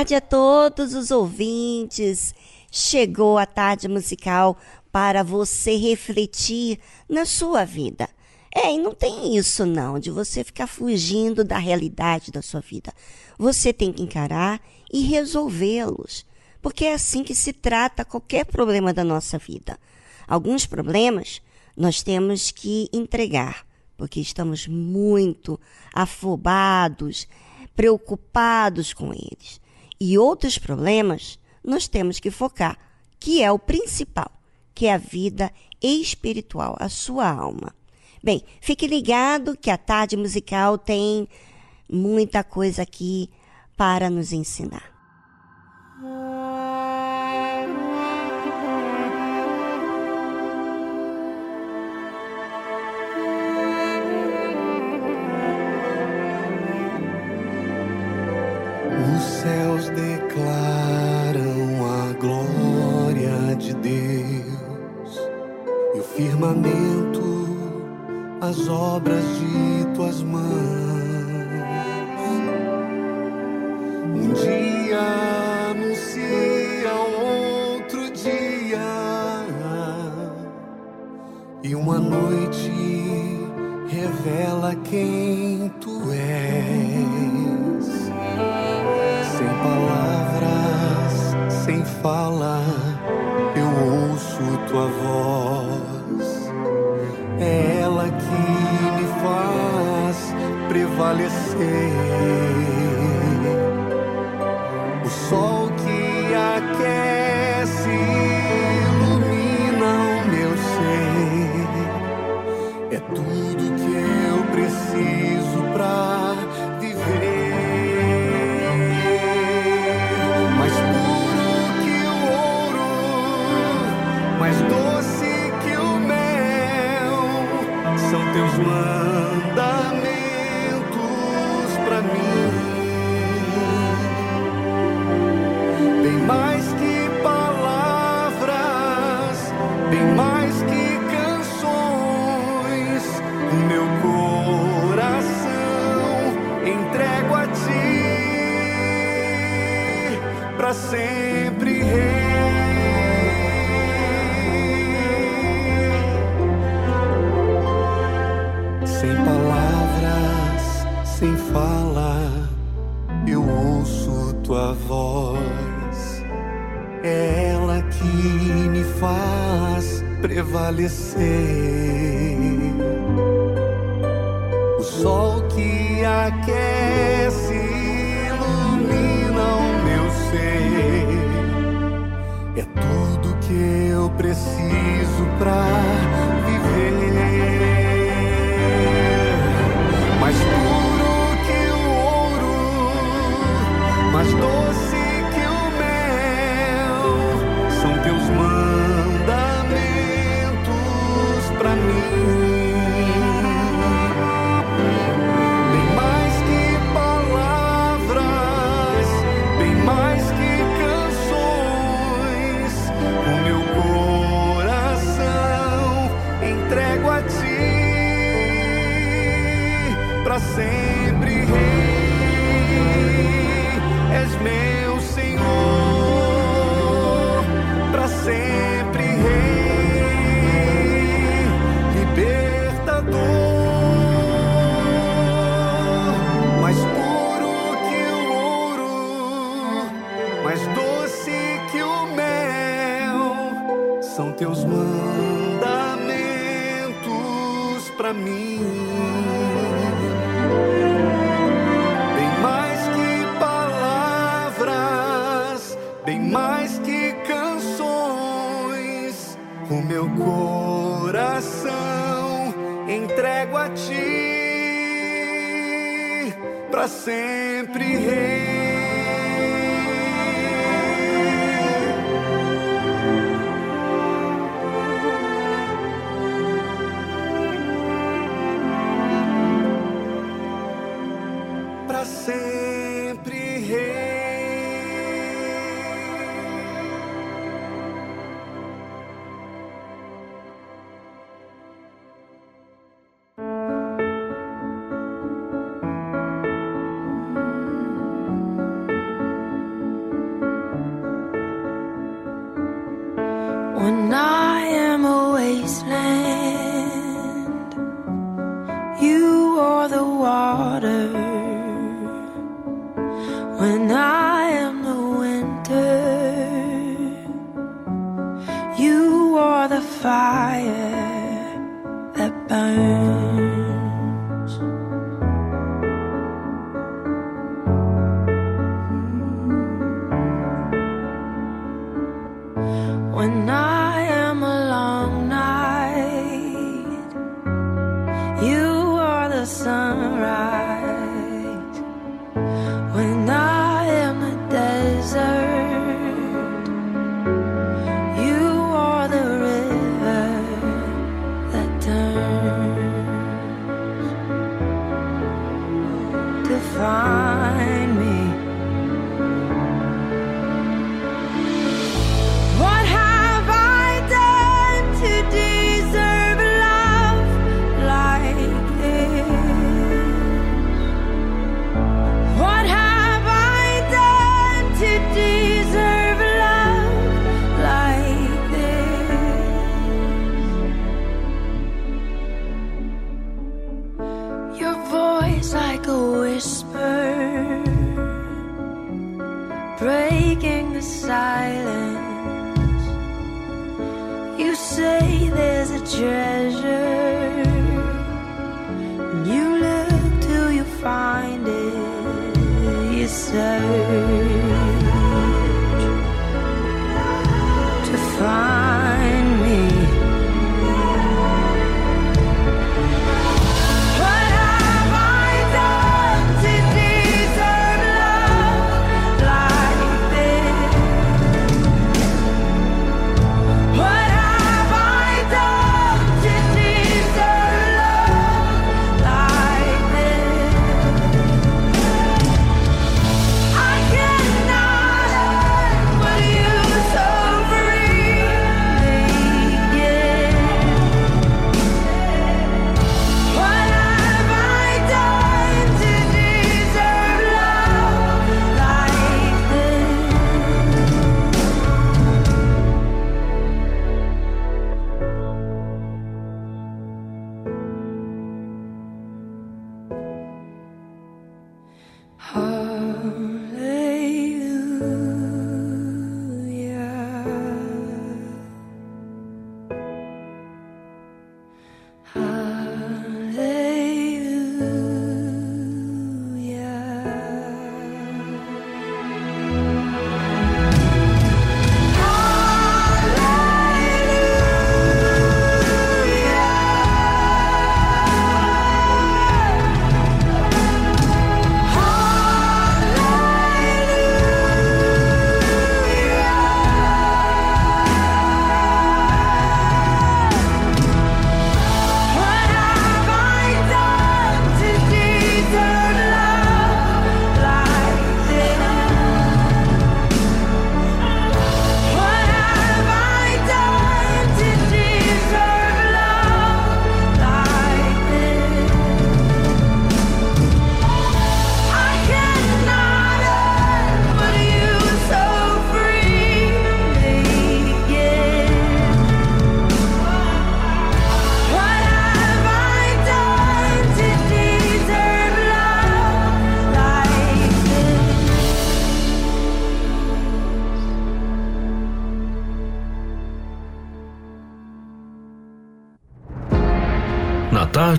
Tarde a todos os ouvintes. Chegou a tarde musical para você refletir na sua vida. É, e não tem isso não, de você ficar fugindo da realidade da sua vida. Você tem que encarar e resolvê-los, porque é assim que se trata qualquer problema da nossa vida. Alguns problemas nós temos que entregar, porque estamos muito afobados, preocupados com eles. E outros problemas nós temos que focar, que é o principal, que é a vida espiritual, a sua alma. Bem, fique ligado que a tarde musical tem muita coisa aqui para nos ensinar. Os céus declaram a glória de Deus e o firmamento as obras de tuas mãos. Um dia anuncia outro dia e uma noite revela quem tu és. fala, eu ouço tua voz. É ela que me faz prevalecer. O sol que aquece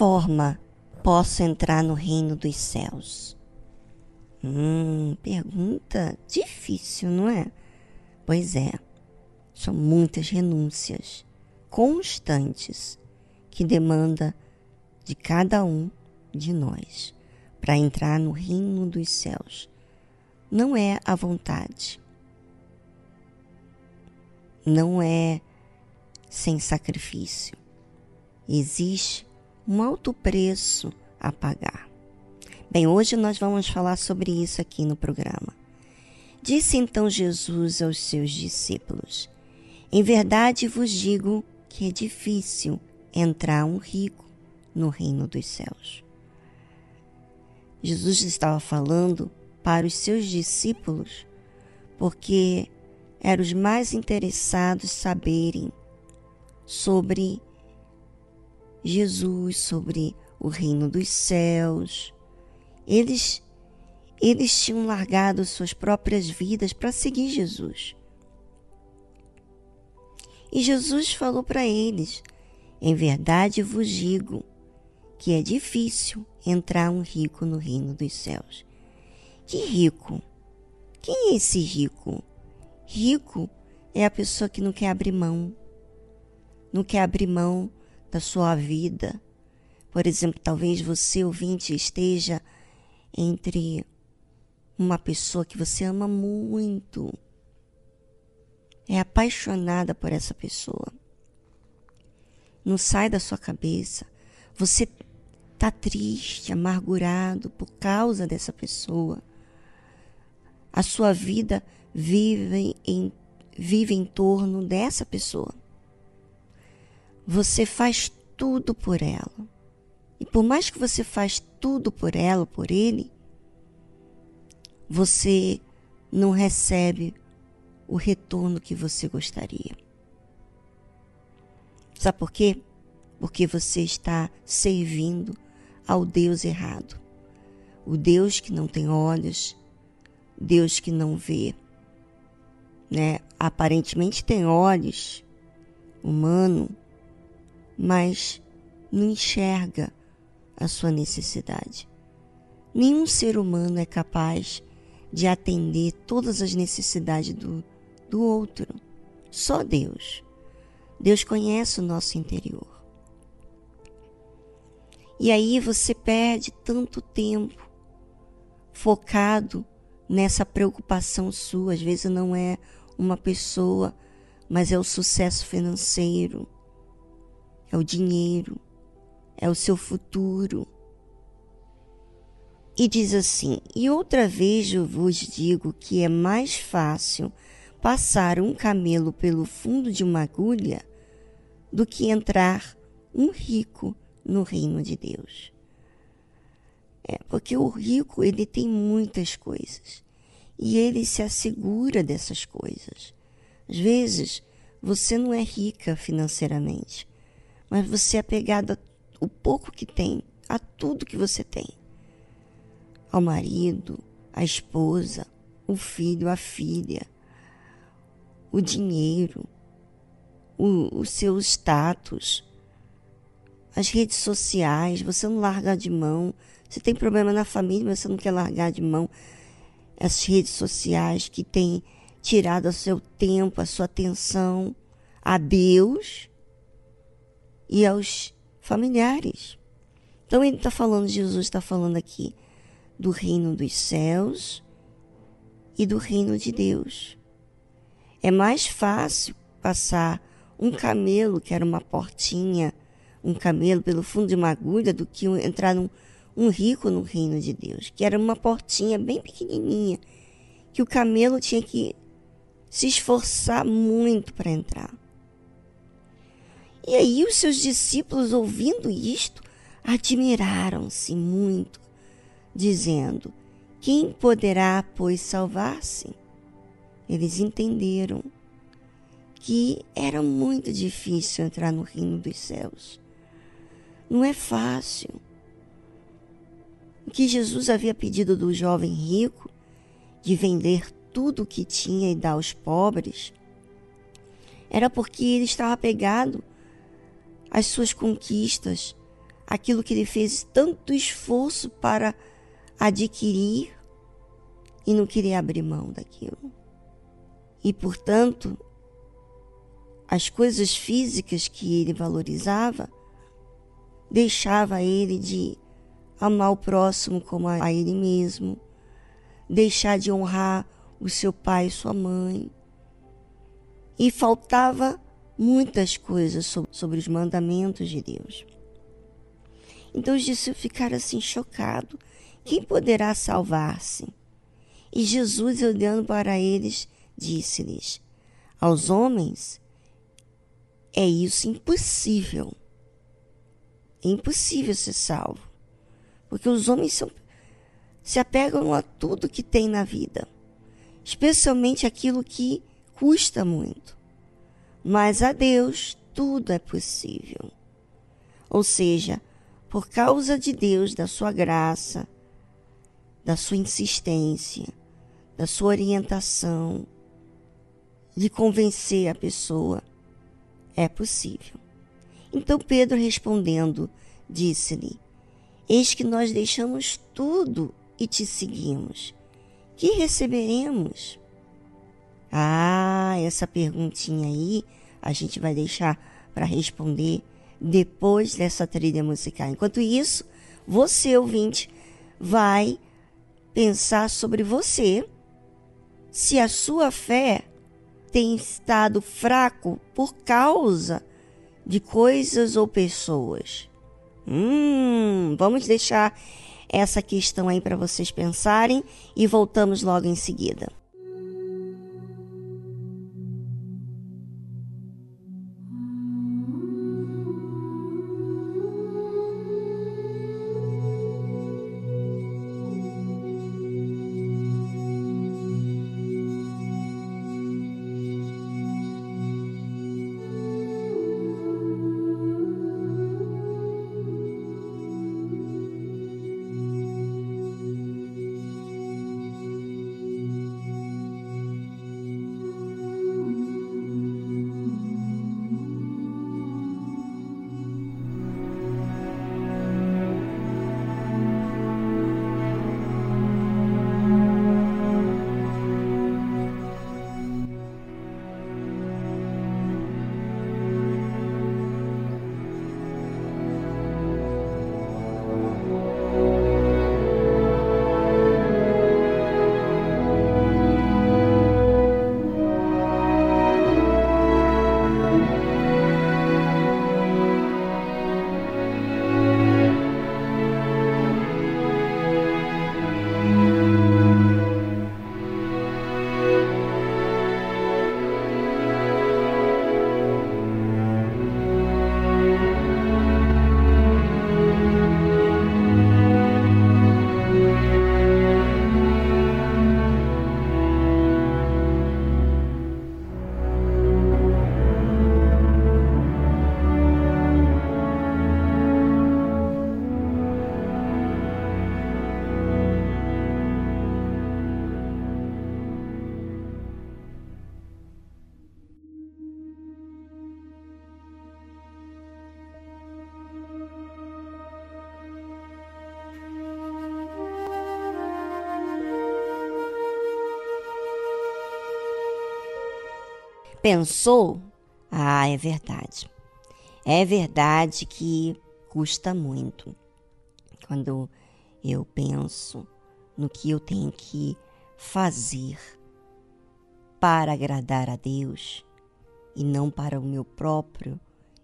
Forma posso entrar no reino dos céus? Hum, pergunta difícil, não é? Pois é, são muitas renúncias constantes que demanda de cada um de nós para entrar no reino dos céus. Não é a vontade. Não é sem sacrifício. Existe um alto preço a pagar. Bem, hoje nós vamos falar sobre isso aqui no programa. Disse então Jesus aos seus discípulos: Em verdade vos digo que é difícil entrar um rico no reino dos céus. Jesus estava falando para os seus discípulos porque eram os mais interessados saberem sobre Jesus, sobre o reino dos céus. Eles eles tinham largado suas próprias vidas para seguir Jesus. E Jesus falou para eles: Em verdade vos digo que é difícil entrar um rico no reino dos céus. Que rico? Quem é esse rico? Rico é a pessoa que não quer abrir mão, não quer abrir mão da sua vida. Por exemplo, talvez você, ouvinte, esteja entre uma pessoa que você ama muito, é apaixonada por essa pessoa. Não sai da sua cabeça. Você está triste, amargurado por causa dessa pessoa. A sua vida vive em, vive em torno dessa pessoa. Você faz tudo por ela. E por mais que você faz tudo por ela, por ele, você não recebe o retorno que você gostaria. Sabe por quê? Porque você está servindo ao Deus errado. O Deus que não tem olhos, Deus que não vê. Né? Aparentemente tem olhos, humano, mas não enxerga a sua necessidade. Nenhum ser humano é capaz de atender todas as necessidades do, do outro. Só Deus. Deus conhece o nosso interior. E aí você perde tanto tempo focado nessa preocupação sua. Às vezes não é uma pessoa, mas é o sucesso financeiro, é o dinheiro, é o seu futuro. E diz assim: E outra vez eu vos digo que é mais fácil passar um camelo pelo fundo de uma agulha do que entrar um rico no reino de Deus. É, porque o rico, ele tem muitas coisas e ele se assegura dessas coisas. Às vezes, você não é rica financeiramente, mas você é apegado ao pouco que tem, a tudo que você tem. Ao marido, à esposa, o filho, a filha, o dinheiro, o, o seu status, as redes sociais, você não larga de mão. Você tem problema na família, mas você não quer largar de mão as redes sociais que têm tirado o seu tempo, a sua atenção a Deus e aos familiares. Então ele está falando, Jesus está falando aqui do reino dos céus e do reino de Deus. É mais fácil passar um camelo, que era uma portinha, um camelo pelo fundo de uma agulha, do que entrar num, um rico no reino de Deus, que era uma portinha bem pequenininha, que o camelo tinha que se esforçar muito para entrar. E aí os seus discípulos, ouvindo isto, admiraram-se muito, dizendo: Quem poderá, pois, salvar-se? Eles entenderam que era muito difícil entrar no reino dos céus. Não é fácil. O que Jesus havia pedido do jovem rico, de vender tudo o que tinha e dar aos pobres, era porque ele estava apegado às suas conquistas, aquilo que ele fez tanto esforço para adquirir e não queria abrir mão daquilo. E, portanto, as coisas físicas que ele valorizava, deixava ele de amar o próximo como a ele mesmo, deixar de honrar o seu pai e sua mãe. E faltava muitas coisas sobre, os mandamentos de Deus. Então os discípulos ficaram assim chocados. Quem poderá salvar-se? E Jesus, olhando para eles, disse-lhes: Aos homens é isso impossível. É impossível ser salvo. Porque os homens são, se apegam a tudo que tem na vida, especialmente aquilo que custa muito. Mas a Deus tudo é possível. Ou seja, por causa de Deus, da sua graça, da sua insistência, da sua orientação, de convencer a pessoa é possível. Então Pedro respondendo, disse-lhe: Eis que nós deixamos tudo e te seguimos. Que receberemos? Ah, essa perguntinha aí a gente vai deixar para responder depois dessa trilha musical. Enquanto isso, você, ouvinte, vai pensar sobre você, se a sua fé tem estado fraco por causa de coisas ou pessoas. Hum, vamos deixar essa questão aí para vocês pensarem e voltamos logo em seguida. Pensou? Ah, é verdade. É verdade que custa muito. Quando eu penso no que eu tenho que fazer para agradar a Deus e não para o meu próprio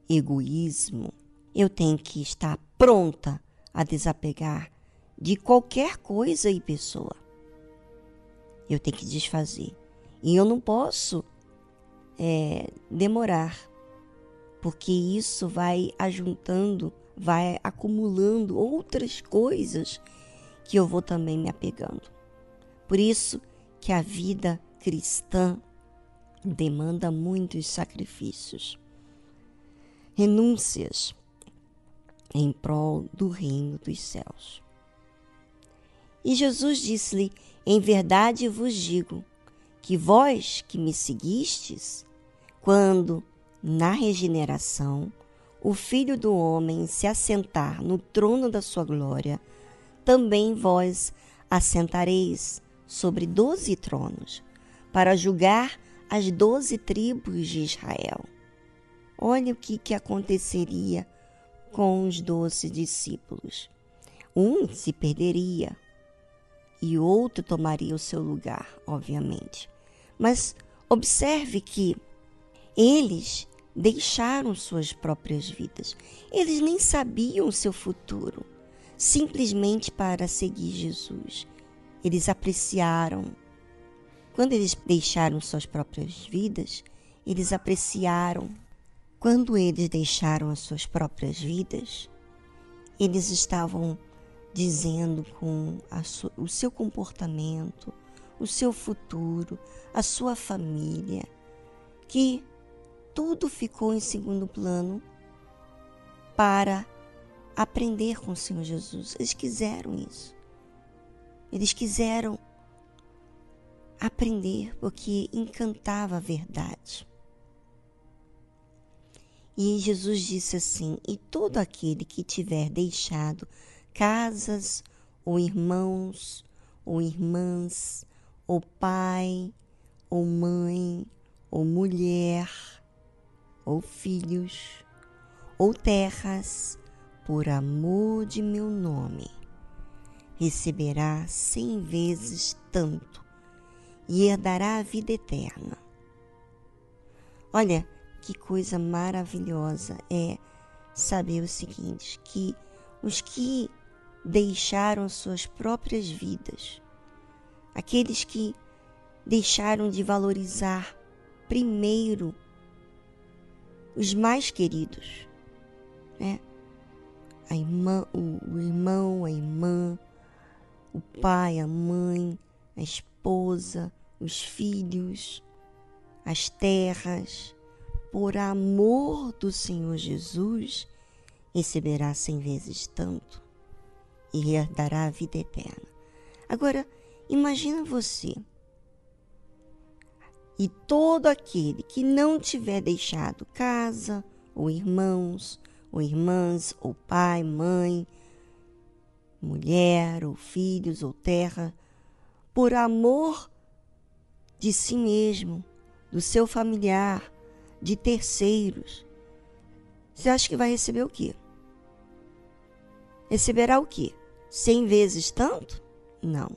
egoísmo, eu tenho que estar pronta a desapegar de qualquer coisa e pessoa. Eu tenho que desfazer. E eu não posso é, demorar, porque isso vai ajuntando, vai acumulando outras coisas que eu vou também me apegando. Por isso que a vida cristã demanda muitos sacrifícios, renúncias em prol do reino dos céus. E Jesus disse-lhe: Em verdade vos digo que vós que me seguistes, quando, na regeneração, o Filho do Homem se assentar no trono da sua glória, também vós assentareis sobre doze tronos, para julgar as doze tribos de Israel. Olha o que, que aconteceria com os doze discípulos. Um se perderia e outro tomaria o seu lugar, obviamente. Mas observe que eles deixaram suas próprias vidas. Eles nem sabiam o seu futuro, simplesmente para seguir Jesus. Eles apreciaram. Quando eles deixaram suas próprias vidas, eles apreciaram. Quando eles deixaram as suas próprias vidas, eles estavam dizendo com o seu comportamento, o seu futuro, a sua família, que tudo ficou em segundo plano para aprender com o Senhor Jesus. Eles quiseram isso. Eles quiseram aprender porque encantava a verdade. E Jesus disse assim: E todo aquele que tiver deixado casas, ou irmãos, ou irmãs, ou pai, ou mãe, ou mulher, ou filhos, ou terras, por amor de meu nome, receberá cem vezes tanto e herdará a vida eterna. Olha que coisa maravilhosa é saber o seguinte: que os que deixaram suas próprias vidas, aqueles que deixaram de valorizar primeiro os mais queridos, né? A irmã, o, o irmão, a irmã, o pai, a mãe, a esposa, os filhos, as terras, por amor do Senhor Jesus, receberá cem vezes tanto e herdará a vida eterna. Agora, imagina você e todo aquele que não tiver deixado casa, ou irmãos, ou irmãs, ou pai, mãe, mulher, ou filhos, ou terra, por amor de si mesmo, do seu familiar, de terceiros, você acha que vai receber o quê? Receberá o quê? Cem vezes tanto? Não.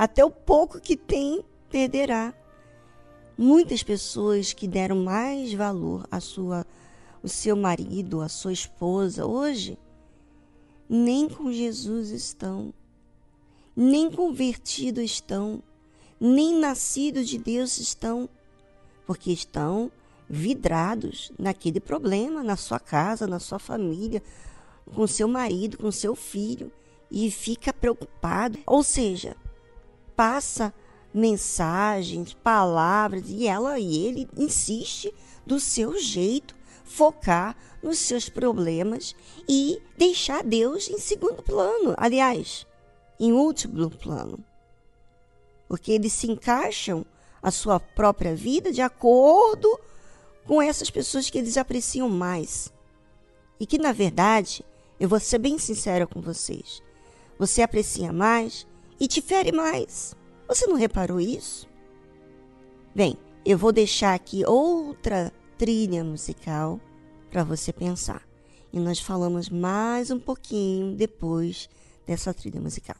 Até o pouco que tem, perderá. Muitas pessoas que deram mais valor à sua, o seu marido, à sua esposa, hoje, nem com Jesus estão, nem convertidos estão, nem nascidos de Deus estão, porque estão vidrados naquele problema, na sua casa, na sua família, com seu marido, com seu filho, e fica preocupado. Ou seja, passa mensagens, palavras, e ela e ele insiste do seu jeito focar nos seus problemas e deixar Deus em segundo plano. Aliás, em último plano. Porque eles se encaixam a sua própria vida de acordo com essas pessoas que eles apreciam mais. E que, na verdade, eu vou ser bem sincera com vocês, você aprecia mais e te fere mais. Você não reparou isso? Bem, eu vou deixar aqui outra trilha musical para você pensar. E nós falamos mais um pouquinho depois dessa trilha musical.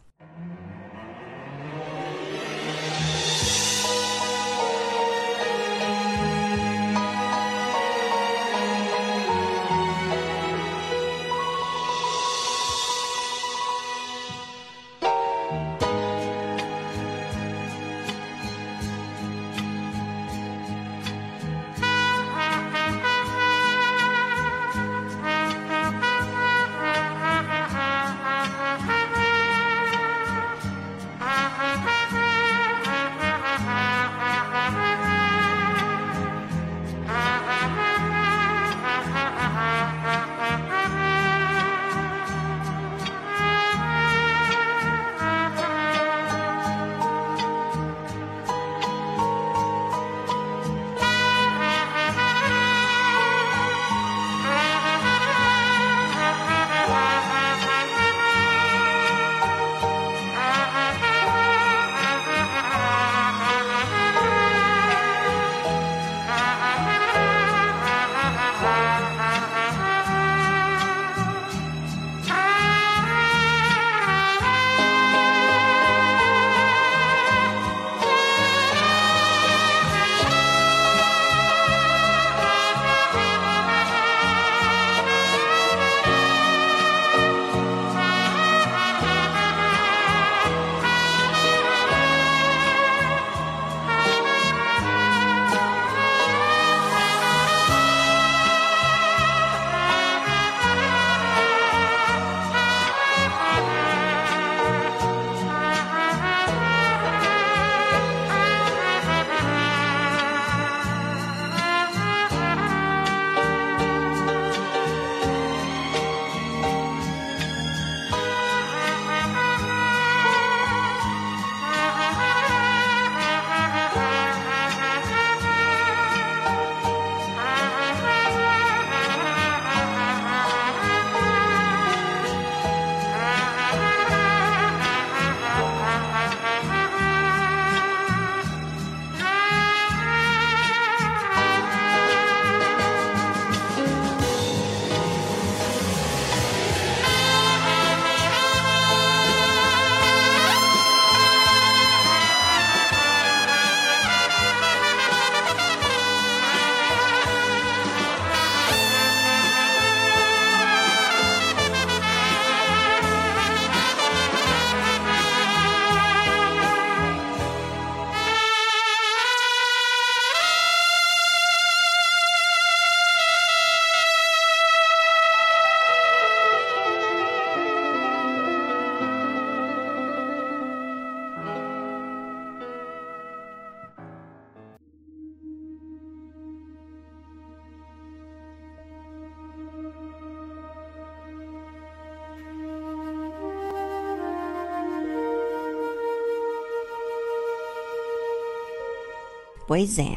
Pois é,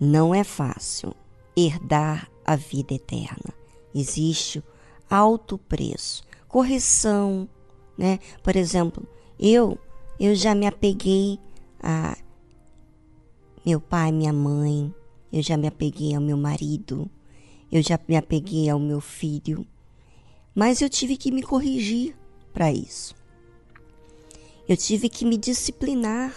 não é fácil herdar a vida eterna. Existe alto preço, correção, né? Por exemplo, eu eu já me apeguei a meu pai, minha mãe, eu já me apeguei ao meu marido, eu já me apeguei ao meu filho, mas eu tive que me corrigir para isso. Eu tive que me disciplinar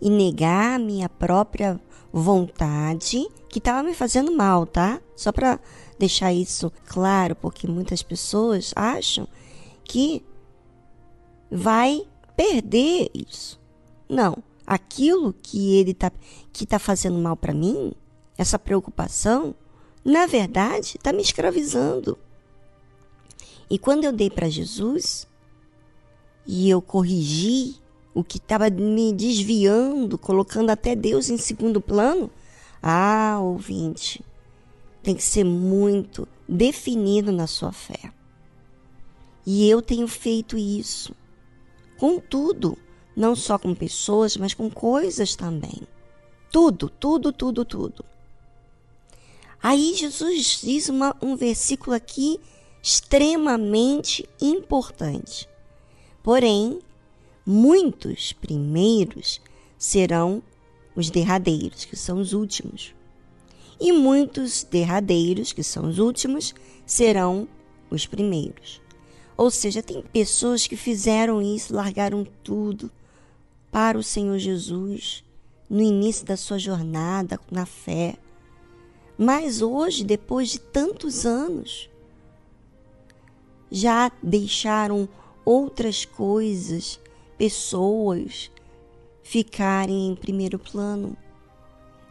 e negar a minha própria vontade que estava me fazendo mal, tá? Só para deixar isso claro, porque muitas pessoas acham que vai perder isso. Não, aquilo que ele tá que tá fazendo mal para mim, essa preocupação, na verdade, está me escravizando. E quando eu dei para Jesus e eu corrigi o que estava me desviando, colocando até Deus em segundo plano, ah, ouvinte, tem que ser muito definido na sua fé. E eu tenho feito isso com tudo, não só com pessoas, mas com coisas também. Tudo, tudo, tudo, tudo. Aí Jesus diz uma, um versículo aqui extremamente importante. Porém, muitos primeiros serão os derradeiros, que são os últimos. E muitos derradeiros, que são os últimos, serão os primeiros. Ou seja, tem pessoas que fizeram isso, largaram tudo para o Senhor Jesus no início da sua jornada na fé. Mas hoje, depois de tantos anos, já deixaram outras coisas, pessoas ficarem em primeiro plano.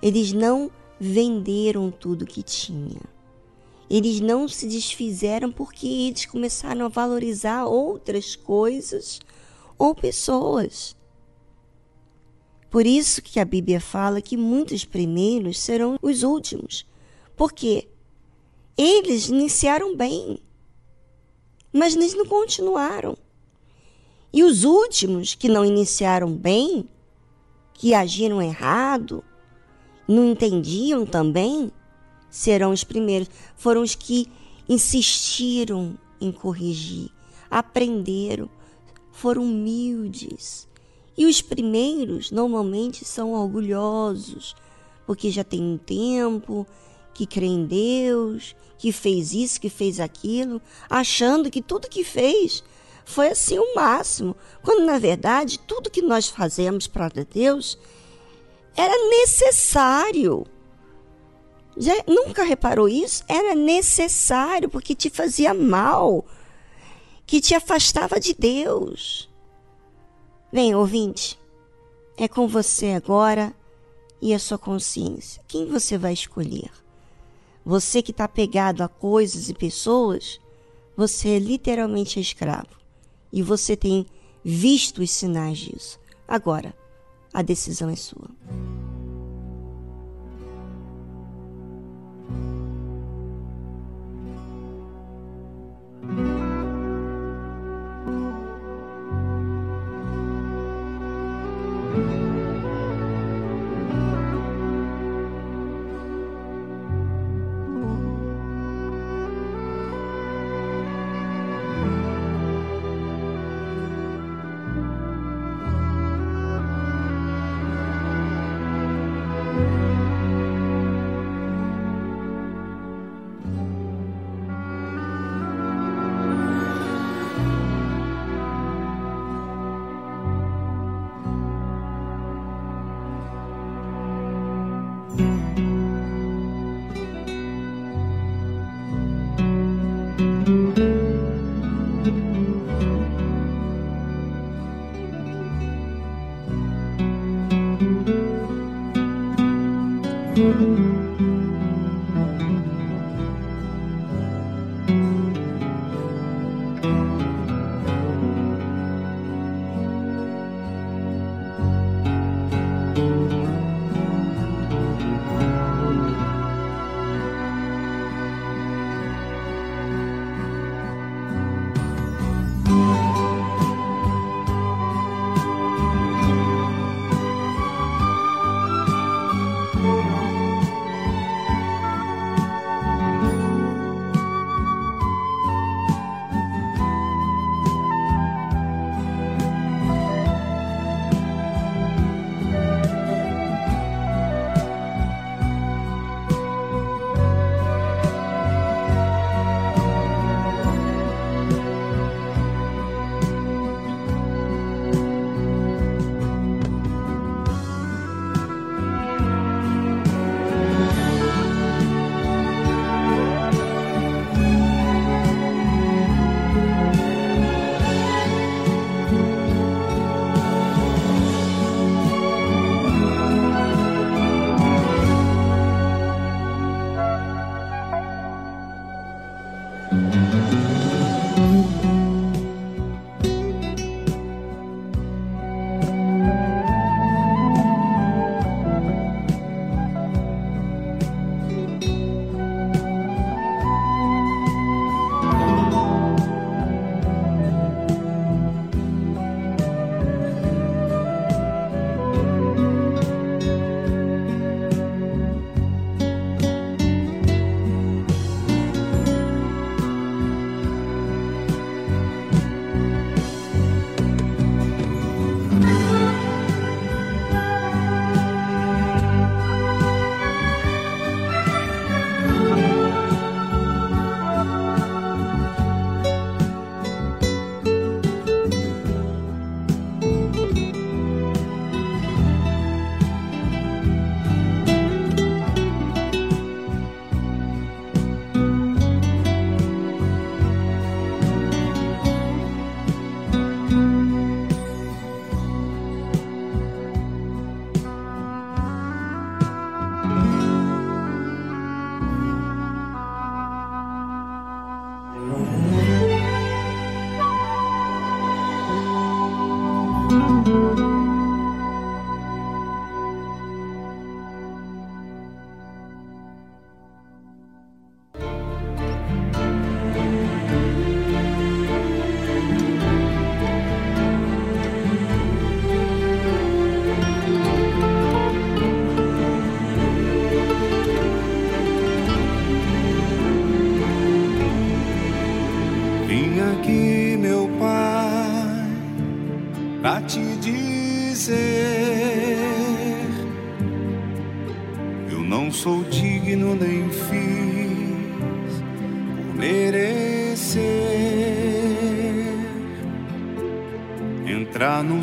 Eles não venderam tudo que tinham eles não se desfizeram porque eles começaram a valorizar outras coisas ou pessoas. Por isso que a Bíblia fala que muitos primeiros serão os últimos. Porque eles iniciaram bem, mas eles não continuaram. E os últimos que não iniciaram bem, que agiram errado, não entendiam também, serão os primeiros. Foram os que insistiram em corrigir, aprenderam, foram humildes. E os primeiros normalmente são orgulhosos, porque já tem um tempo que crê em Deus, que fez isso, que fez aquilo, achando que tudo que fez foi assim o máximo, quando na verdade tudo que nós fazemos para Deus era necessário. Já nunca reparou isso? Era necessário porque te fazia mal, que te afastava de Deus. Vem, ouvinte, é com você agora e a sua consciência. Quem você vai escolher? Você que está pegado a coisas e pessoas, você é literalmente escravo. E você tem visto os sinais disso. Agora, a decisão é sua.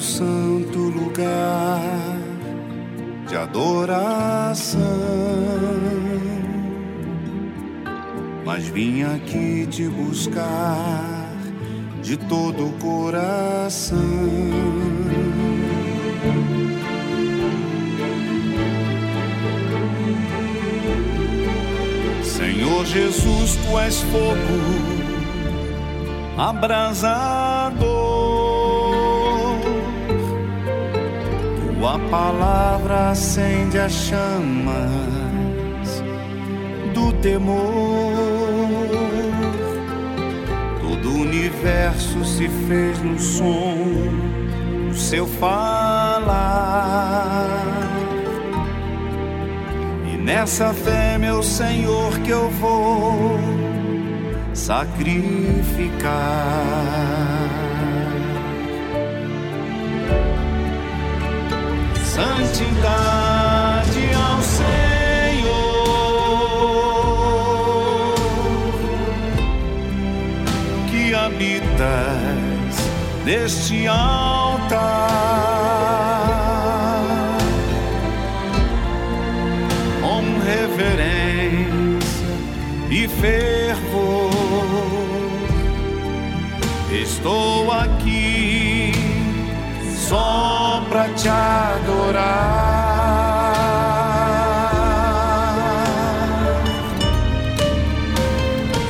Santo lugar de adoração. Mas vim aqui te buscar de todo o coração. Senhor Jesus, tu és fogo abrasador. Tua palavra acende as chamas do temor. Todo o universo se fez no som do seu falar. E nessa fé, meu Senhor, que eu vou sacrificar. Santidade ao Senhor, que habitas neste altar. Com reverência e fervor, estou aqui só pra te adorar.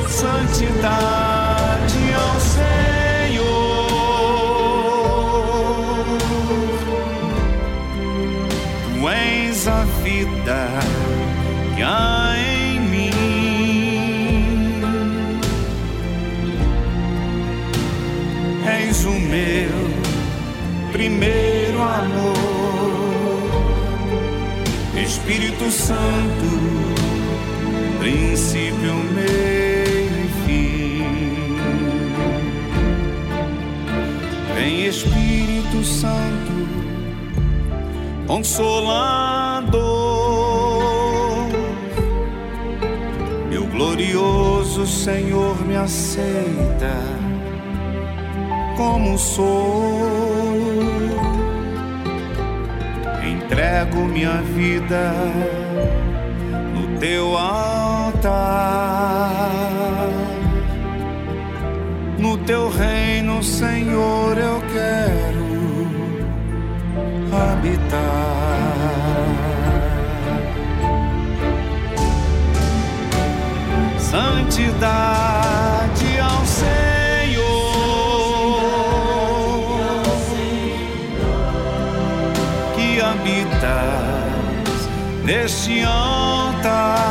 Santidade Espírito Santo, princípio, meio e fim. Vem Espírito Santo, Consolador, meu glorioso Senhor me aceita como sou. Entrego minha vida teu altar. No teu reino, Senhor, eu quero habitar. Santidade ao Senhor. que habitas altar.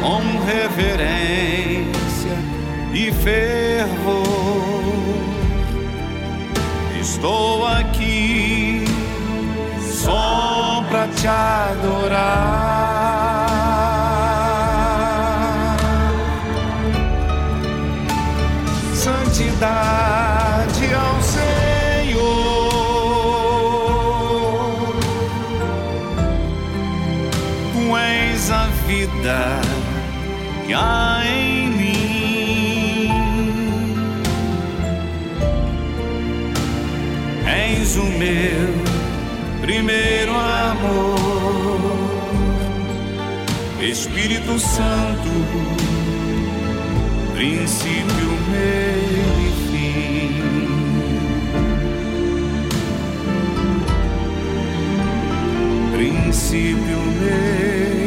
Com reverência e fervor, estou aqui só pra te adorar. Santidade vida que há em mim. És o meu primeiro amor, Espírito Santo princípio, fim. Princípio, meio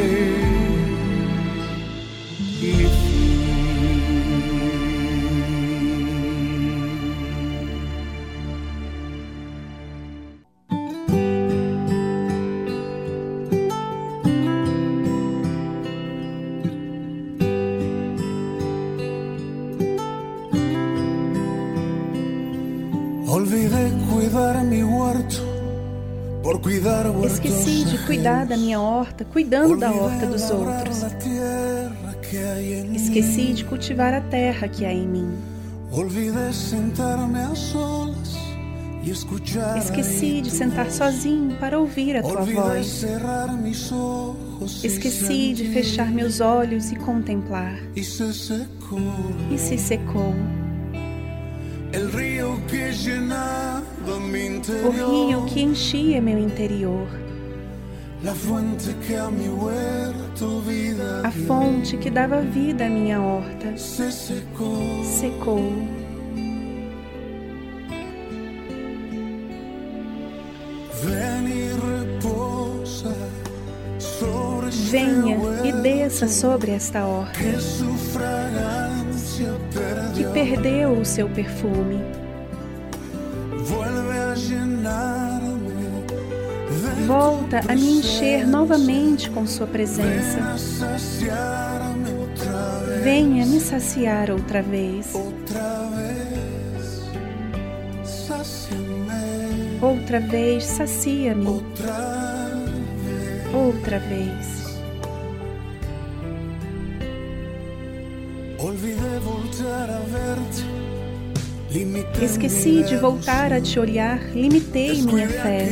cuidar da minha horta, cuidando da horta dos outros. Esqueci de cultivar a terra que há em mim. Esqueci de sentar sozinho para ouvir a tua voz. Esqueci de fechar meus olhos e contemplar. E se secou o rio que enchia meu interior, a fonte que dava vida à minha horta, secou. Venha e desça sobre esta horta que perdeu o seu perfume. Volta a me encher novamente com Sua presença. Venha me saciar outra vez. Outra vez, sacia-me. Outra vez. Olvidé voltar a verte. Esqueci de voltar a te olhar, limitei minha fé.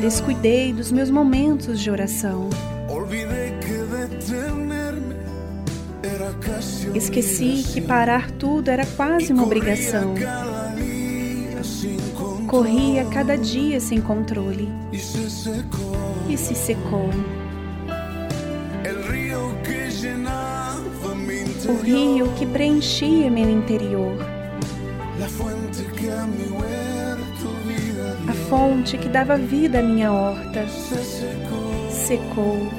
Descuidei dos meus momentos de oração. Esqueci que parar tudo era quase uma obrigação. Corria cada dia sem controle e se secou. O rio que preenchia meu interior, a fonte que dava vida à minha horta, secou.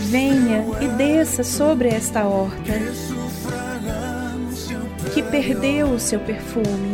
Venha e desça sobre esta horta. Que perdeu o seu perfume.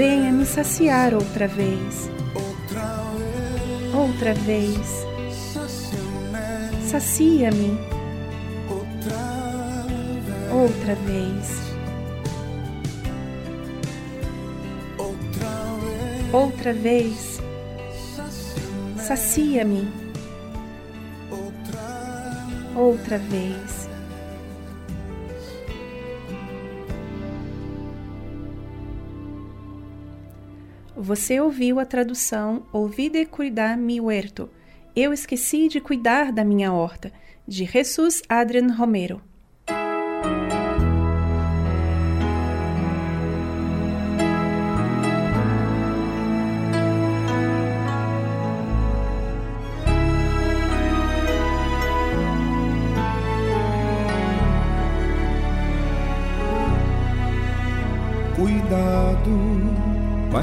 Venha me saciar outra vez. Outra vez. Sacia-me outra vez. Outra vez. Sacia-me outra vez. Você ouviu a tradução Olvide cuidar mi huerto. Eu esqueci de cuidar da minha horta, de Jesus Adrian Romero.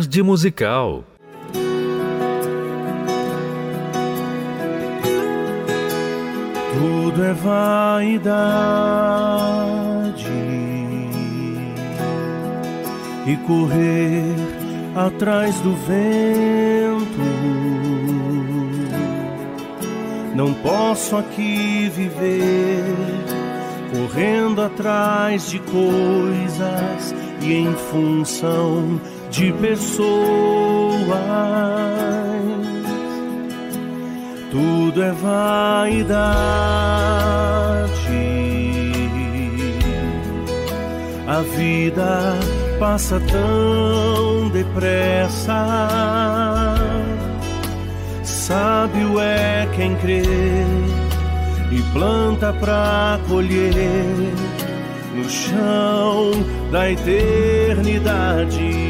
Tarde musical. Tudo é vaidade e correr atrás do vento. Não posso aqui viver correndo atrás de coisas e em função de pessoas. Tudo é vaidade. A vida passa tão depressa. Sábio é quem crê e planta pra colher no chão da eternidade.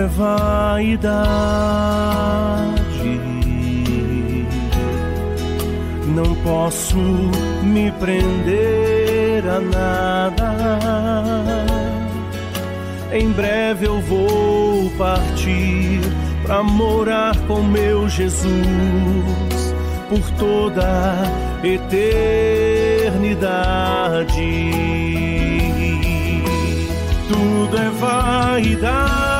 É vaidade. Não posso me prender a nada. Em breve eu vou partir para morar com meu Jesus por toda eternidade. Tudo é vaidade.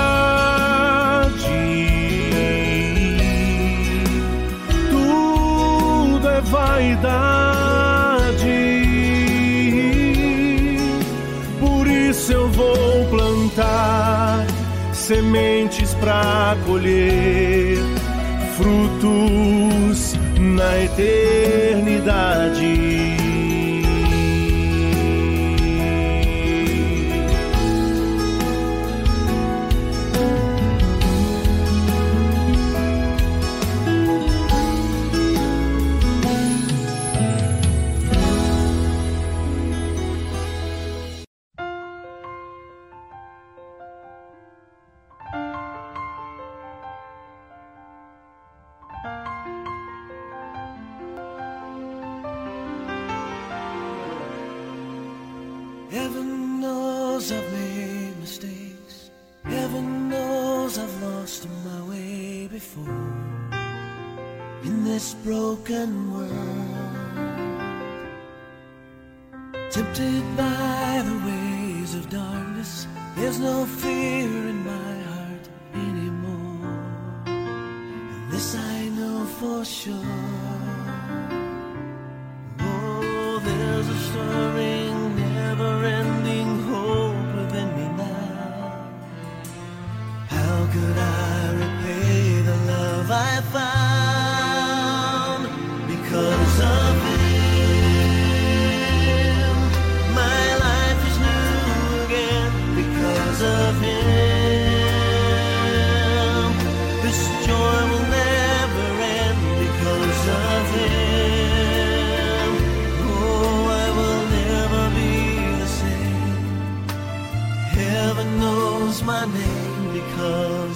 Vaidade. Por isso eu vou plantar sementes para colher frutos na eternidade. should I?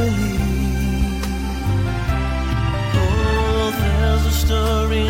believe. Oh, there's a story.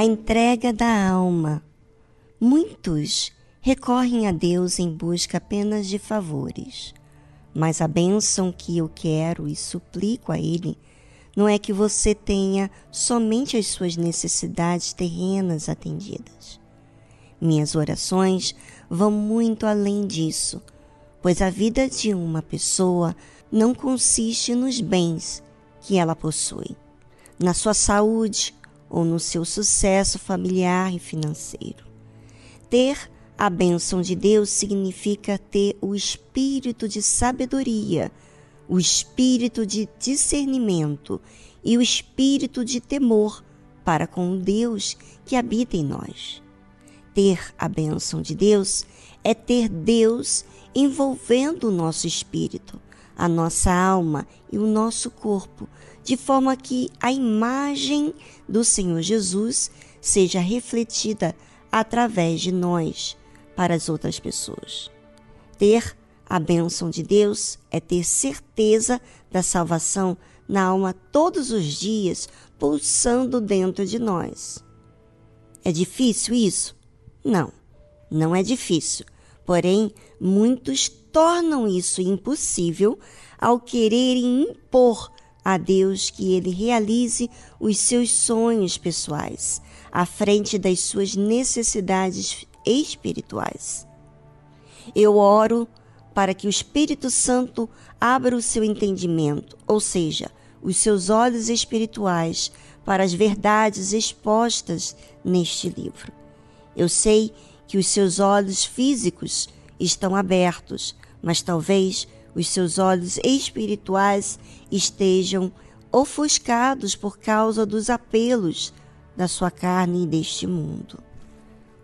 A entrega da alma. Muitos recorrem a Deus em busca apenas de favores. Mas a bênção que eu quero e suplico a Ele não é que você tenha somente as suas necessidades terrenas atendidas. Minhas orações vão muito além disso, pois a vida de uma pessoa não consiste nos bens que ela possui, na sua saúde ou no seu sucesso familiar e financeiro. Ter a bênção de Deus significa ter o espírito de sabedoria, o espírito de discernimento e o espírito de temor para com o Deus que habita em nós. Ter a bênção de Deus é ter Deus envolvendo o nosso espírito, a nossa alma e o nosso corpo, de forma que a imagem do Senhor Jesus seja refletida através de nós para as outras pessoas. Ter a bênção de Deus é ter certeza da salvação na alma todos os dias, pulsando dentro de nós. É difícil isso? Não, não é difícil. Porém, muitos tornam isso impossível ao quererem impor a Deus que ele realize os seus sonhos pessoais, à frente das suas necessidades espirituais. Eu oro para que o Espírito Santo abra o seu entendimento, ou seja, os seus olhos espirituais para as verdades expostas neste livro. Eu sei que os seus olhos físicos estão abertos, mas talvez os seus olhos espirituais estejam ofuscados por causa dos apelos da sua carne e deste mundo.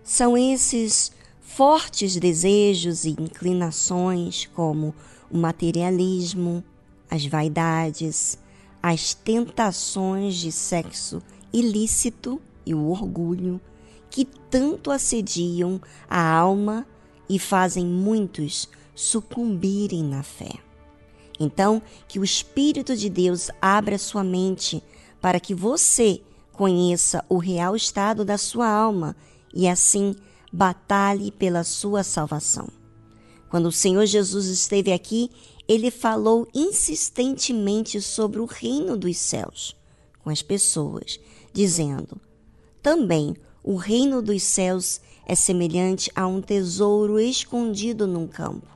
São esses fortes desejos e inclinações, como o materialismo, as vaidades, as tentações de sexo ilícito e o orgulho, que tanto assediam a alma e fazem muitos sucumbirem na fé. Então, que o Espírito de Deus abra sua mente para que você conheça o real estado da sua alma e assim batalhe pela sua salvação. Quando o Senhor Jesus esteve aqui, ele falou insistentemente sobre o reino dos céus com as pessoas, dizendo: Também o reino dos céus é semelhante a um tesouro escondido num campo,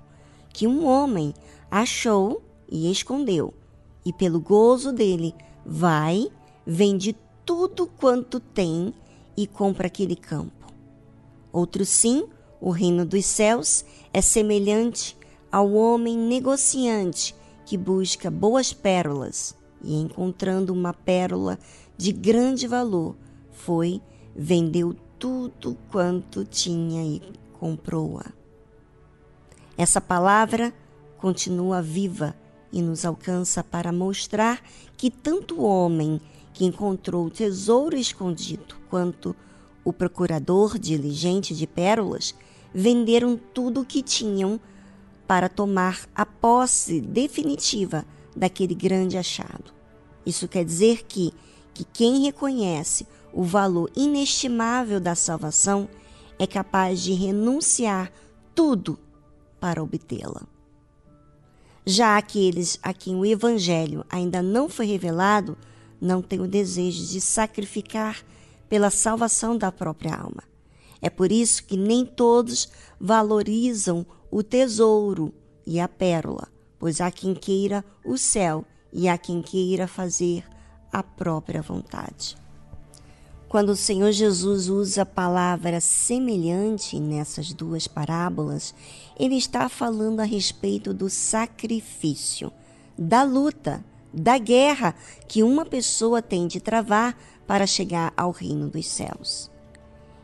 que um homem achou e escondeu, e pelo gozo dele vai, vende tudo quanto tem e compra aquele campo. Outro sim, o reino dos céus é semelhante ao homem negociante que busca boas pérolas. E, encontrando uma pérola de grande valor, foi, vendeu tudo quanto tinha e comprou-a. Essa palavra continua viva e nos alcança para mostrar que tanto o homem que encontrou o tesouro escondido quanto o procurador diligente de pérolas, venderam tudo o que tinham para tomar a posse definitiva daquele grande achado. Isso quer dizer que, que quem reconhece o valor inestimável da salvação é capaz de renunciar tudo para obtê-la. Já aqueles a quem o Evangelho ainda não foi revelado não têm o desejo de sacrificar pela salvação da própria alma. É por isso que nem todos valorizam o tesouro e a pérola, pois há quem queira o céu e há quem queira fazer a própria vontade. Quando o Senhor Jesus usa a palavra semelhante nessas duas parábolas, ele está falando a respeito do sacrifício, da luta, da guerra que uma pessoa tem de travar para chegar ao reino dos céus.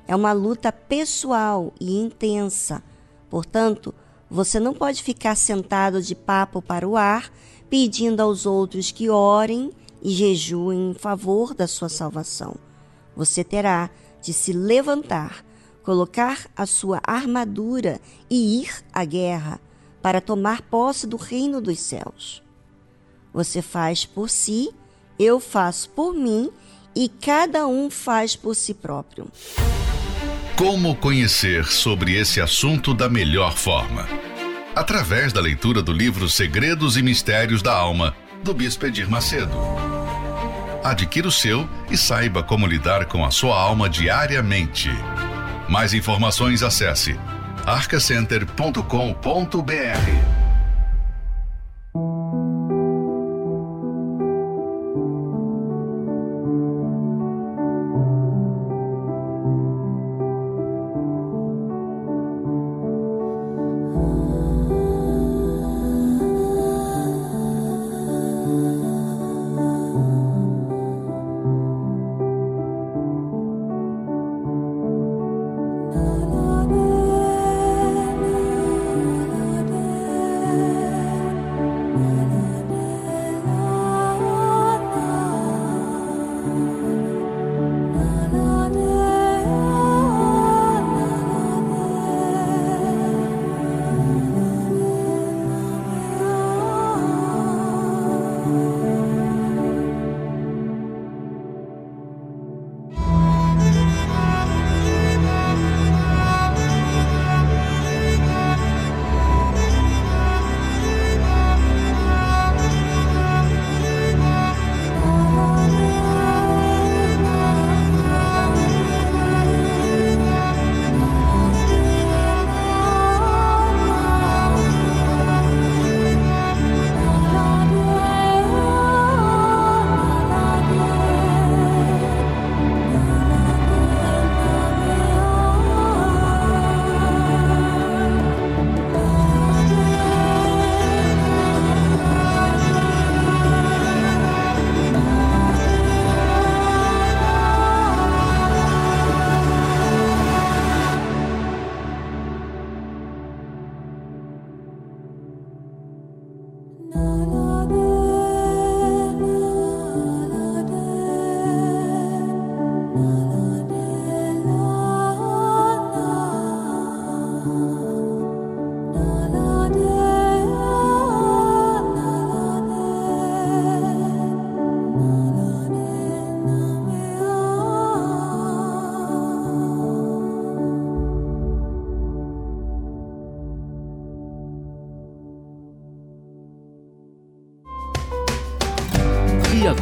É uma luta pessoal e intensa, portanto, você não pode ficar sentado de papo para o ar pedindo aos outros que orem e jejuem em favor da sua salvação. Você terá de se levantar, colocar a sua armadura e ir à guerra para tomar posse do reino dos céus. Você faz por si, eu faço por mim e cada um faz por si próprio. Como conhecer sobre esse assunto da melhor forma? Através da leitura do livro Segredos e Mistérios da Alma, do Bispo Edir Macedo. Adquira o seu e saiba como lidar com a sua alma diariamente. Mais informações acesse arcacenter.com.br.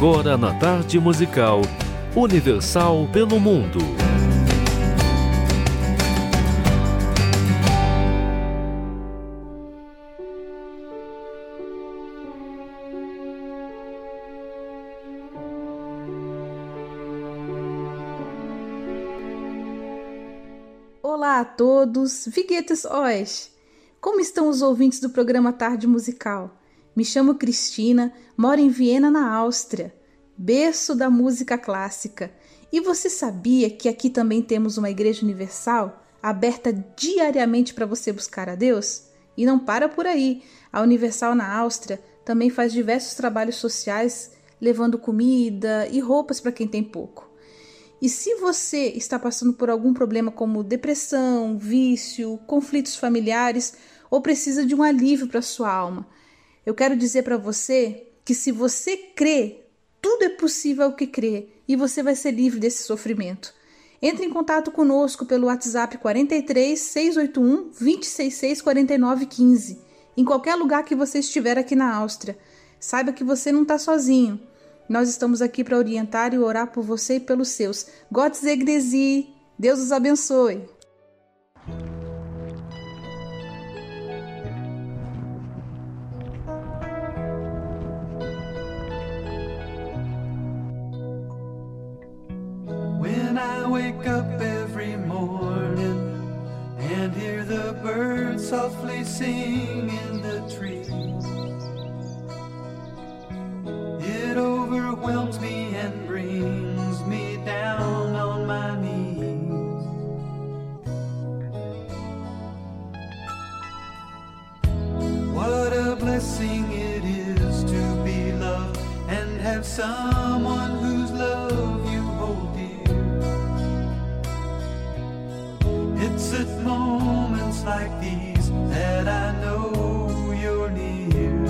agora na tarde musical Universal pelo Mundo. Olá a todos, Viguetes Oes! Como estão os ouvintes do programa Tarde Musical? Me chamo Cristina, moro em Viena, na Áustria, berço da música clássica. E você sabia que aqui também temos uma igreja universal aberta diariamente para você buscar a Deus? E não para por aí. A Universal na Áustria também faz diversos trabalhos sociais, levando comida e roupas para quem tem pouco. E se você está passando por algum problema como depressão, vício, conflitos familiares ou precisa de um alívio para sua alma, eu quero dizer para você que se você crê, tudo é possível que crê e você vai ser livre desse sofrimento. Entre em contato conosco pelo WhatsApp 43 681 266 49 15, em qualquer lugar que você estiver aqui na Áustria. Saiba que você não está sozinho. Nós estamos aqui para orientar e orar por você e pelos seus. Gott segne. Deus os abençoe. And I wake up every morning and hear the birds softly sing in the trees. It overwhelms me and brings me down on my knees. What a blessing it is to be loved and have someone at moments like these that I know you're near.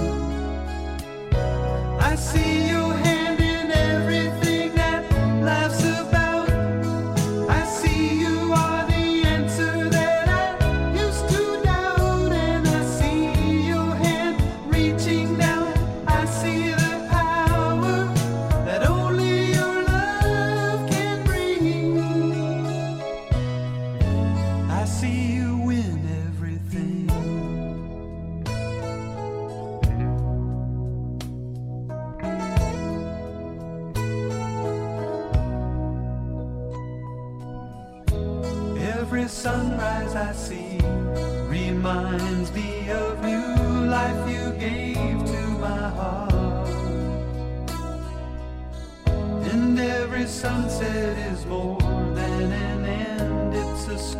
I see your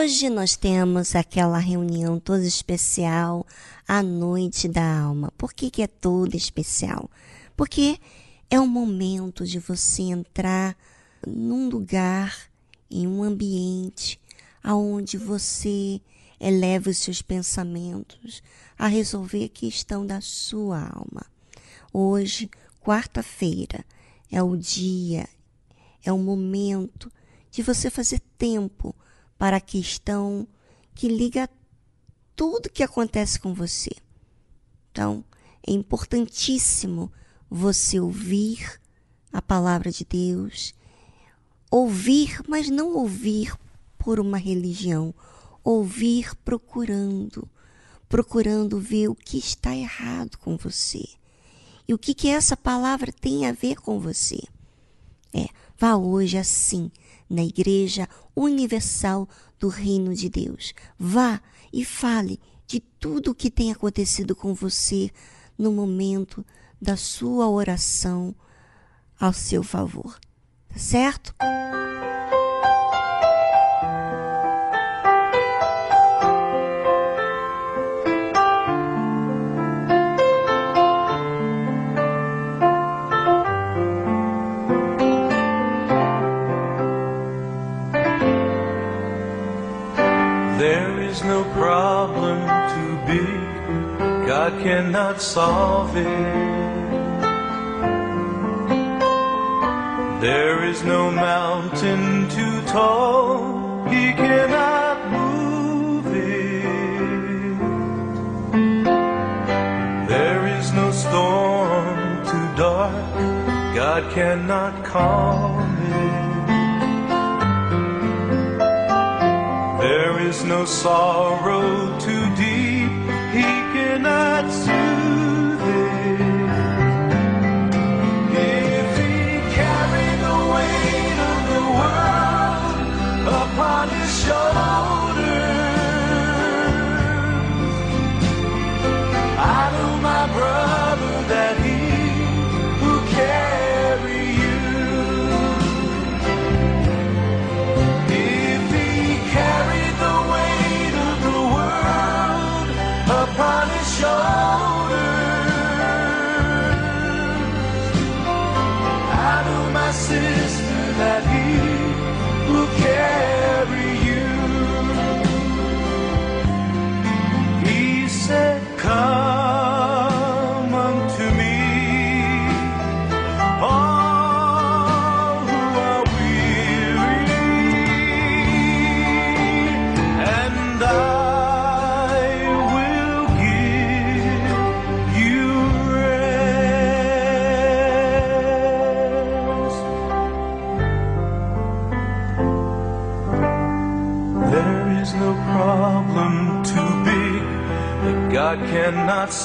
Hoje nós temos aquela reunião toda especial, a noite da alma. Por que, que é toda especial? Porque é o momento de você entrar num lugar, em um ambiente, aonde você eleva os seus pensamentos a resolver a questão da sua alma. Hoje, quarta-feira, é o dia, é o momento de você fazer tempo para a questão que liga tudo que acontece com você. Então, é importantíssimo você ouvir a palavra de Deus, ouvir, mas não ouvir por uma religião, ouvir procurando, procurando ver o que está errado com você e o que, que essa palavra tem a ver com você. É, vá hoje assim na Igreja Universal do Reino de Deus. Vá e fale de tudo o que tem acontecido com você no momento da sua oração ao seu favor. Tá certo? Solve it. There is no mountain too tall, He cannot move it. There is no storm too dark, God cannot calm it. There is no sorrow upon his shoulders, I know my brother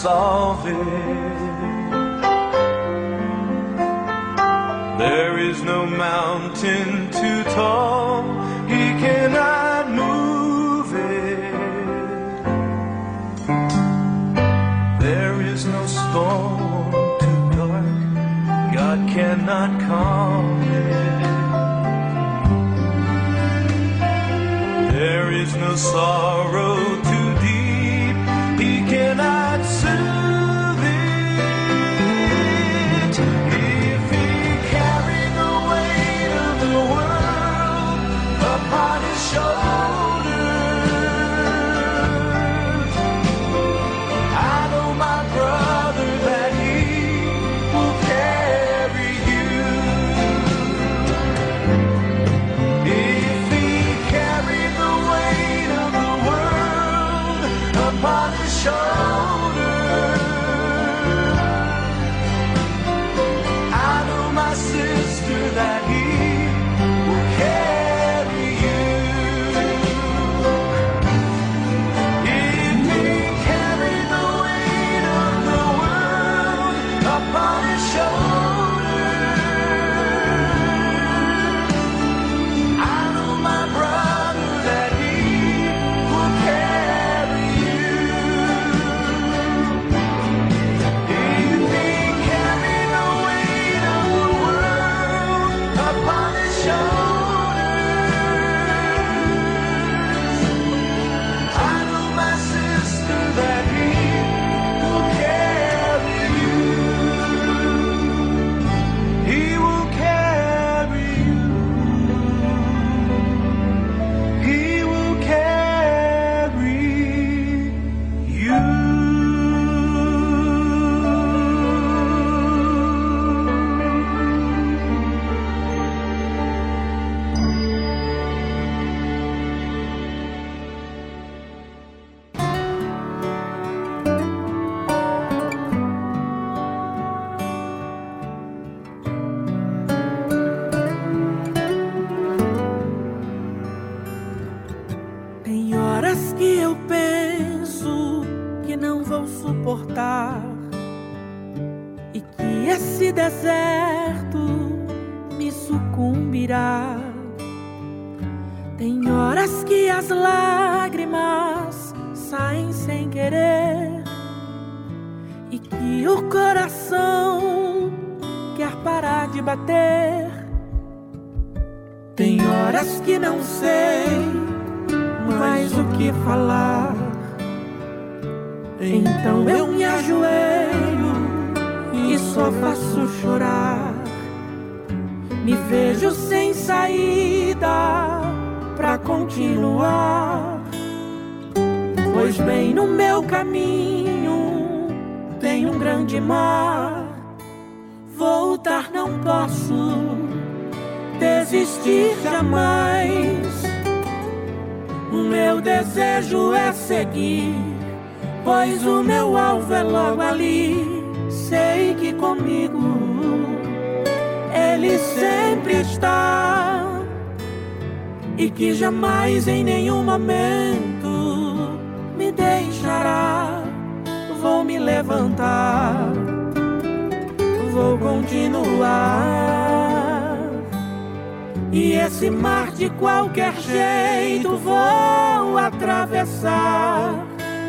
solve it. There is no mountain too tall, He cannot move it. There is no storm too dark, God cannot calm it. There is no sorrow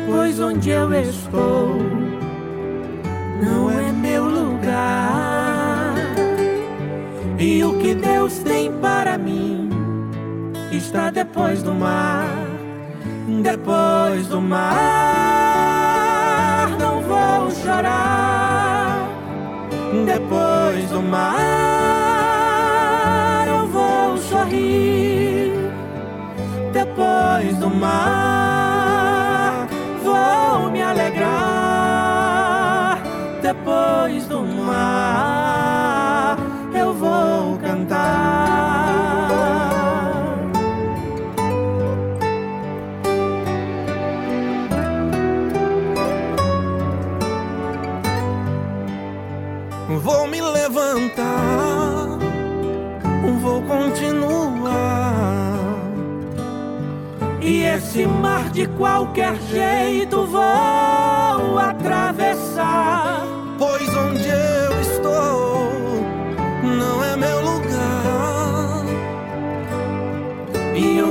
pois onde eu estou não é meu lugar. E o que Deus tem para mim está depois do mar, depois do mar. Não vou chorar depois do mar. Eu vou sorrir depois do mar. depois do mar eu vou cantar. Vou me levantar, vou continuar. E esse mar de qualquer jeito vai.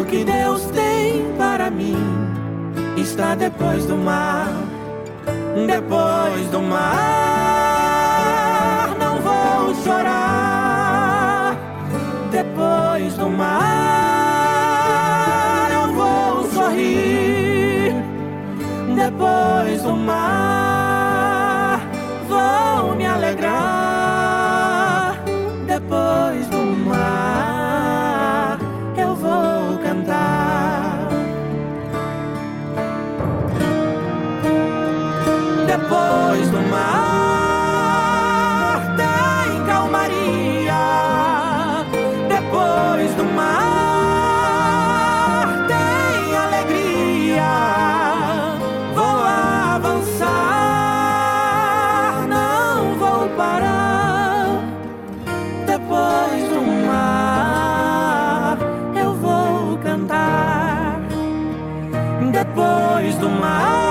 que Deus tem para mim está depois do mar, depois do mar. Não vou chorar depois do mar. não vou sorrir depois do mar. emoções do mar.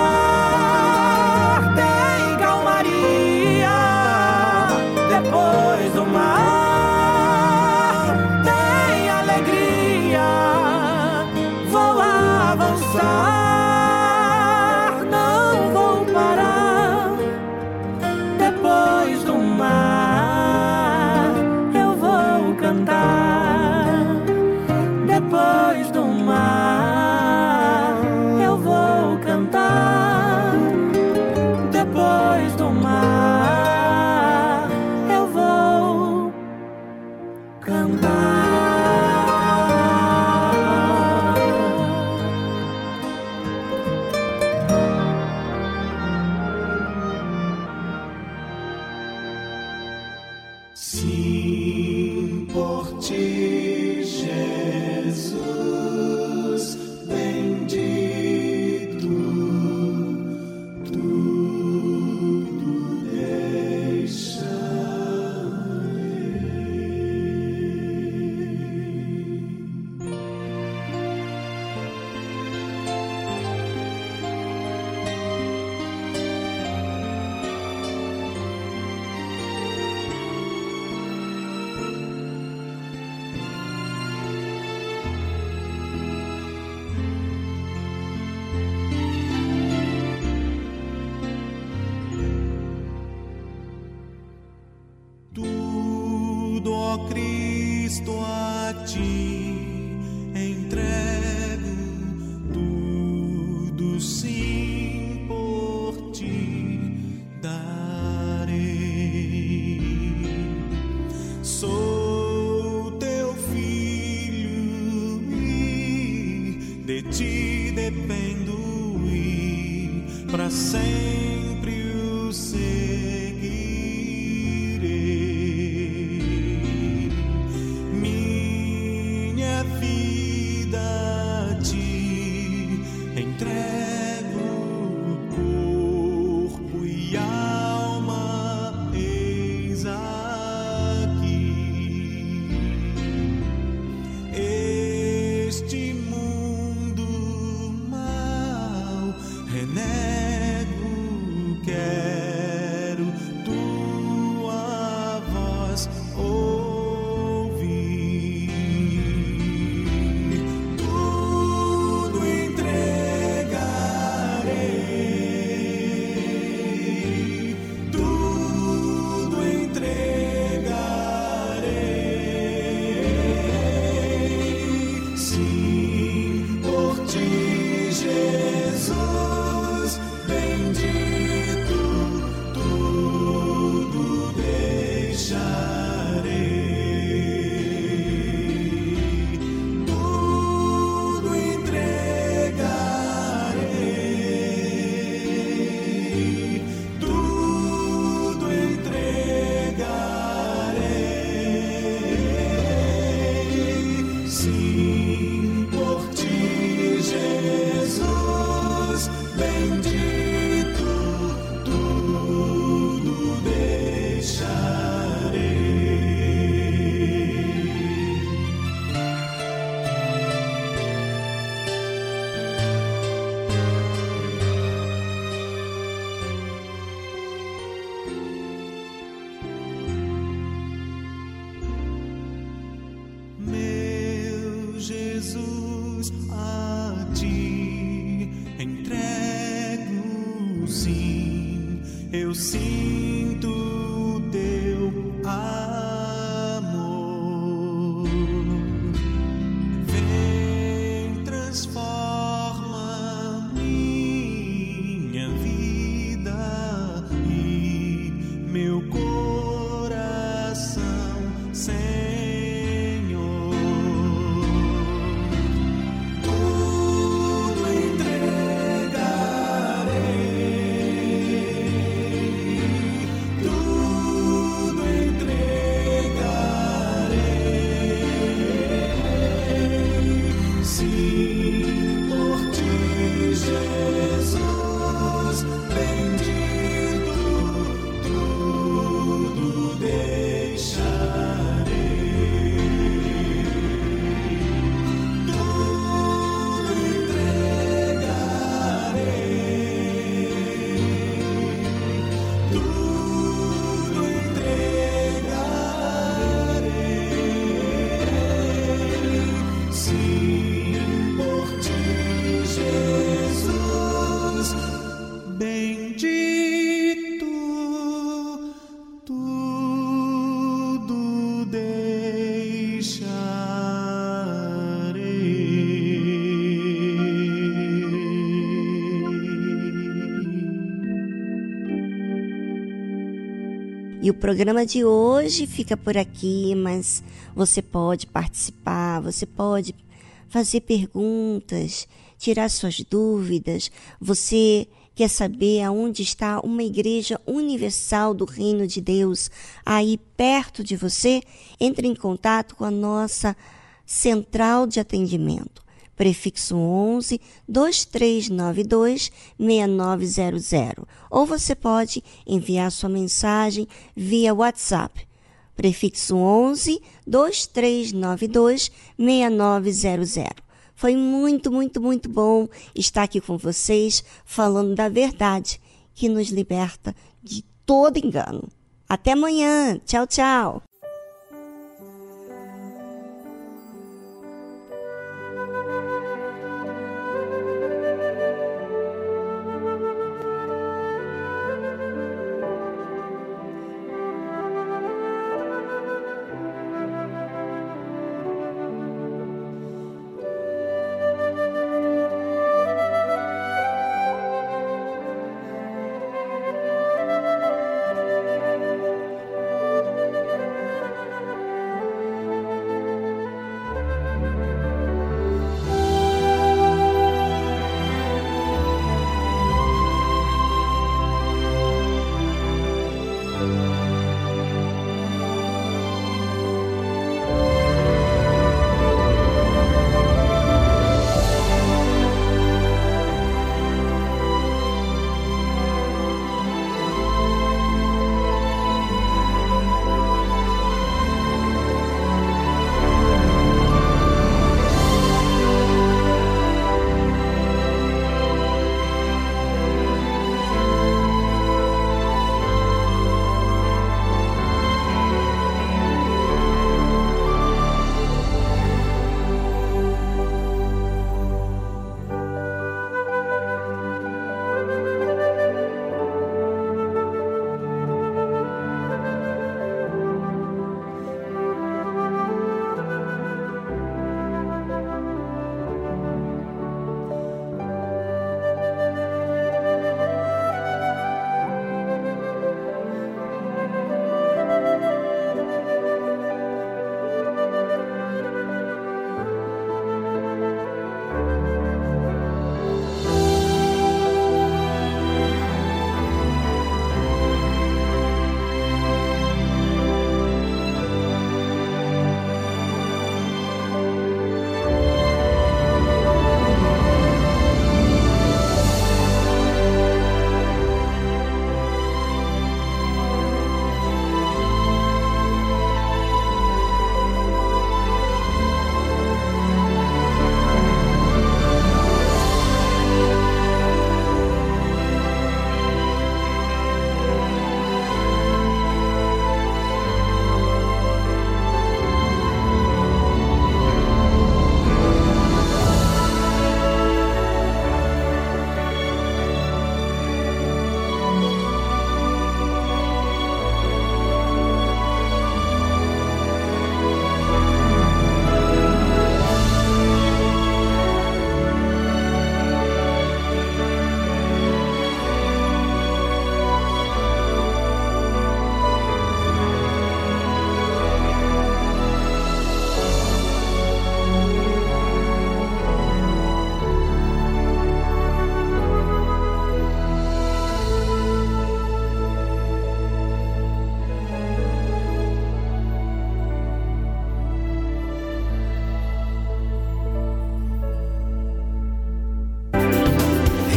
Sim, Jesus, programa de hoje fica por aqui, mas você pode participar, você pode fazer perguntas, tirar suas dúvidas. Você quer saber aonde está uma igreja universal do Reino de Deus aí perto de você? Entre em contato com a nossa central de atendimento. Prefixo 11 2392 6900. Ou você pode enviar sua mensagem via WhatsApp. Prefixo 11 2392 6900. Foi muito, muito, muito bom estar aqui com vocês falando da verdade que nos liberta de todo engano. Até amanhã. Tchau, tchau.